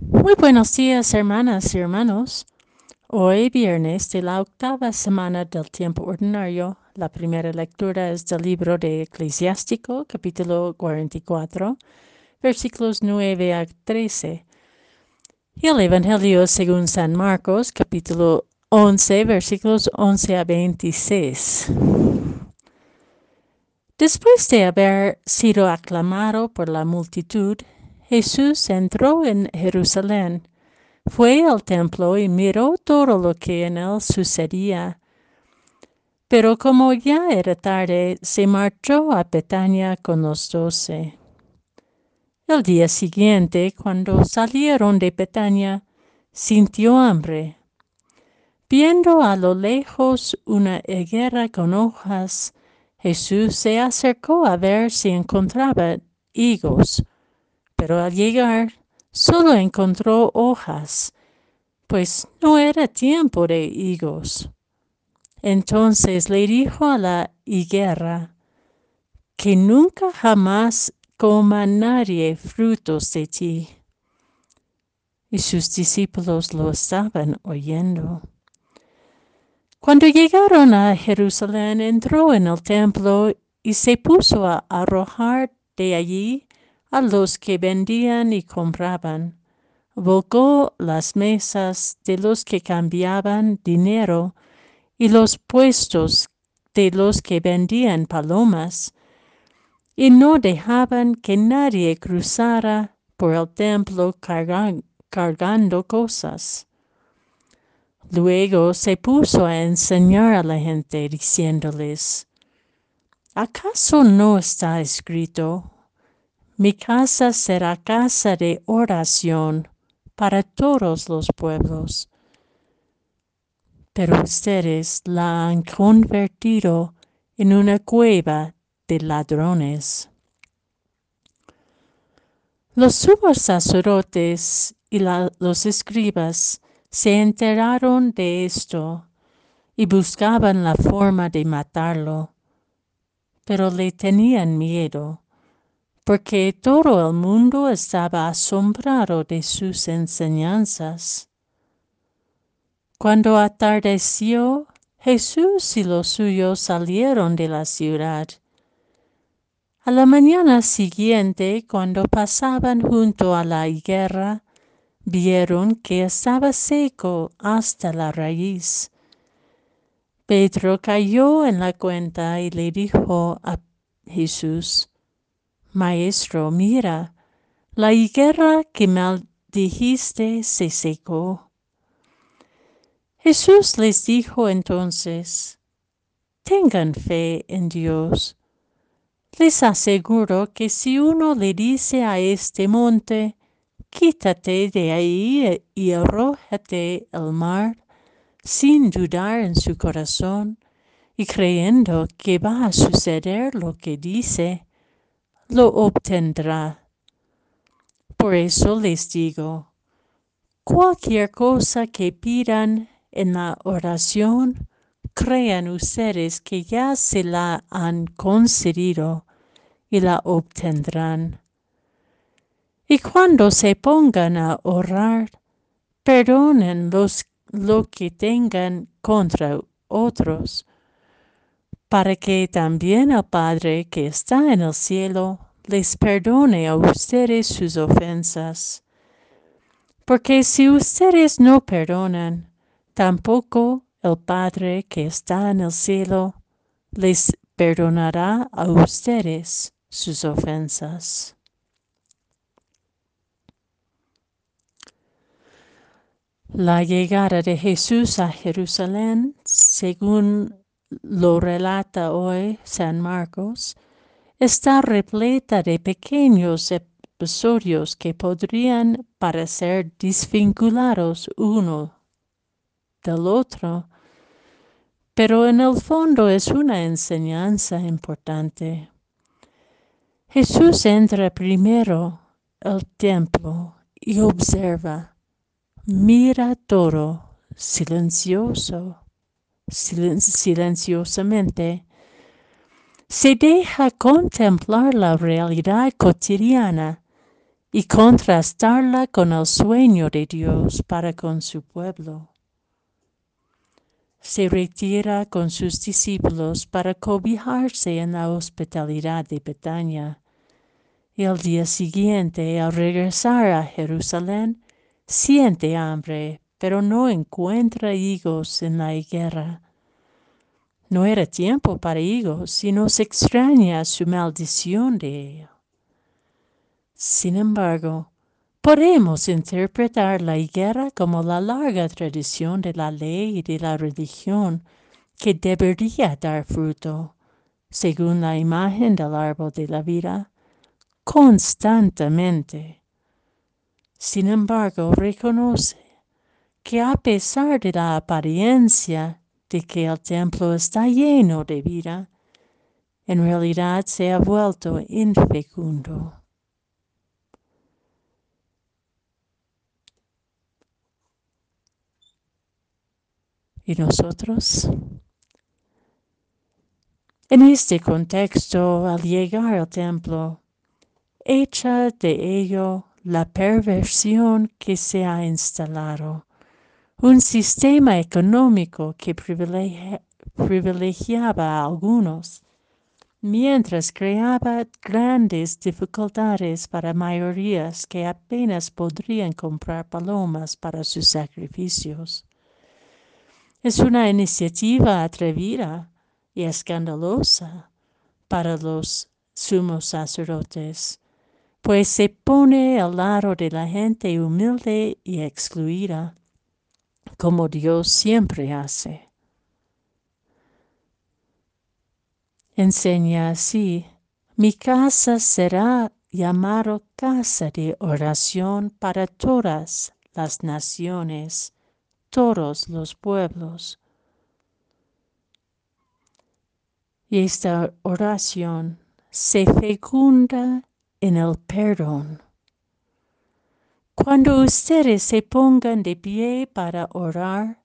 Muy buenos días, hermanas y hermanos. Hoy, viernes de la octava semana del tiempo ordinario, la primera lectura es del libro de Eclesiástico, capítulo 44, versículos 9 a 13. Y el Evangelio según San Marcos, capítulo 11, versículos 11 a 26. Después de haber sido aclamado por la multitud, Jesús entró en Jerusalén, fue al templo y miró todo lo que en él sucedía. Pero como ya era tarde, se marchó a Betania con los doce. El día siguiente, cuando salieron de Betania, sintió hambre. Viendo a lo lejos una higuera con hojas, Jesús se acercó a ver si encontraba higos pero al llegar solo encontró hojas, pues no era tiempo de higos. Entonces le dijo a la higuera, que nunca jamás coma nadie frutos de ti. Y sus discípulos lo estaban oyendo. Cuando llegaron a Jerusalén, entró en el templo y se puso a arrojar de allí a los que vendían y compraban. Volcó las mesas de los que cambiaban dinero y los puestos de los que vendían palomas, y no dejaban que nadie cruzara por el templo cargando cosas. Luego se puso a enseñar a la gente diciéndoles, ¿acaso no está escrito? Mi casa será casa de oración para todos los pueblos. Pero ustedes la han convertido en una cueva de ladrones. Los sumos sacerdotes y los escribas se enteraron de esto y buscaban la forma de matarlo, pero le tenían miedo porque todo el mundo estaba asombrado de sus enseñanzas. Cuando atardeció, Jesús y los suyos salieron de la ciudad. A la mañana siguiente, cuando pasaban junto a la higuera, vieron que estaba seco hasta la raíz. Pedro cayó en la cuenta y le dijo a Jesús, Maestro, mira, la higuera que maldijiste se secó. Jesús les dijo entonces, tengan fe en Dios. Les aseguro que si uno le dice a este monte, quítate de ahí y arrójate al mar, sin dudar en su corazón y creyendo que va a suceder lo que dice, lo obtendrá. Por eso les digo, cualquier cosa que pidan en la oración, crean ustedes que ya se la han concedido y la obtendrán. Y cuando se pongan a orar, perdonen los, lo que tengan contra otros, para que también el Padre que está en el cielo les perdone a ustedes sus ofensas. Porque si ustedes no perdonan, tampoco el Padre que está en el cielo les perdonará a ustedes sus ofensas. La llegada de Jesús a Jerusalén, según lo relata hoy San Marcos, está repleta de pequeños episodios que podrían parecer desvinculados uno del otro, pero en el fondo es una enseñanza importante. Jesús entra primero al templo y observa, mira todo silencioso silenciosamente, se deja contemplar la realidad cotidiana y contrastarla con el sueño de Dios para con su pueblo. Se retira con sus discípulos para cobijarse en la hospitalidad de Betania. Y al día siguiente, al regresar a Jerusalén, siente hambre, pero no encuentra higos en la higuera. No era tiempo para higos, sino se extraña su maldición de ello. Sin embargo, podemos interpretar la higuera como la larga tradición de la ley y de la religión que debería dar fruto, según la imagen del árbol de la vida, constantemente. Sin embargo, reconoce que a pesar de la apariencia de que el templo está lleno de vida, en realidad se ha vuelto infecundo. ¿Y nosotros? En este contexto, al llegar al templo, echa de ello la perversión que se ha instalado, un sistema económico que privilegiaba a algunos, mientras creaba grandes dificultades para mayorías que apenas podrían comprar palomas para sus sacrificios. Es una iniciativa atrevida y escandalosa para los sumos sacerdotes, pues se pone al lado de la gente humilde y excluida, como Dios siempre hace. Enseña así, mi casa será llamado casa de oración para todas las naciones todos los pueblos. Y esta oración se fecunda en el perdón. Cuando ustedes se pongan de pie para orar,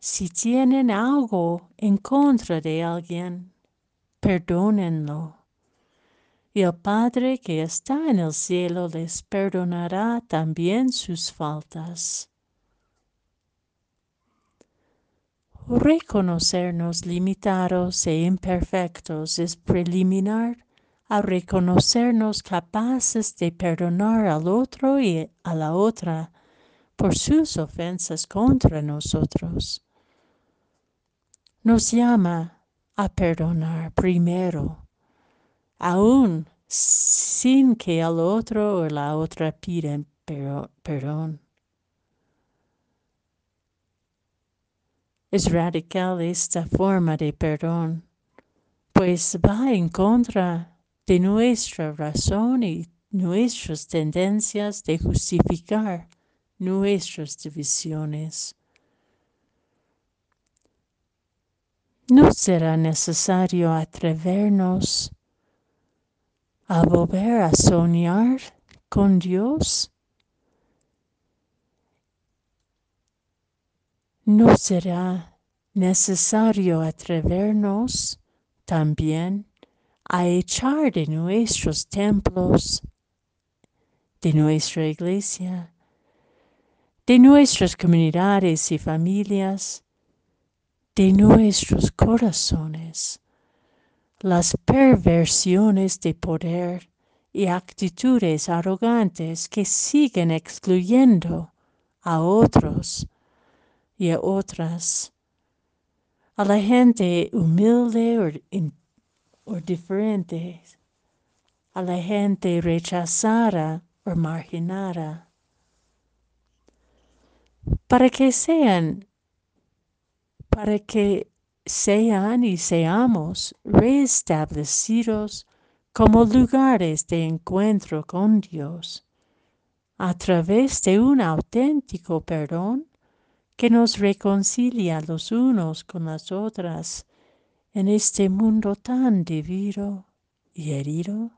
si tienen algo en contra de alguien, perdónenlo. Y el Padre que está en el cielo les perdonará también sus faltas. Reconocernos limitados e imperfectos es preliminar a reconocernos capaces de perdonar al otro y a la otra por sus ofensas contra nosotros. Nos llama a perdonar primero, aun sin que el otro o la otra piden perdón. Es radical esta forma de perdón, pues va en contra de nuestra razón y nuestras tendencias de justificar nuestras divisiones. No será necesario atrevernos a volver a soñar con Dios ¿No será necesario atrevernos también a echar de nuestros templos, de nuestra iglesia, de nuestras comunidades y familias, de nuestros corazones, las perversiones de poder y actitudes arrogantes que siguen excluyendo a otros y a otras, a la gente humilde o, diferente, a la gente rechazada o marginada, para que sean, para que sean y seamos reestablecidos como lugares de encuentro con Dios, a través de un auténtico perdón que nos reconcilia los unos con las otras en este mundo tan dividido y herido?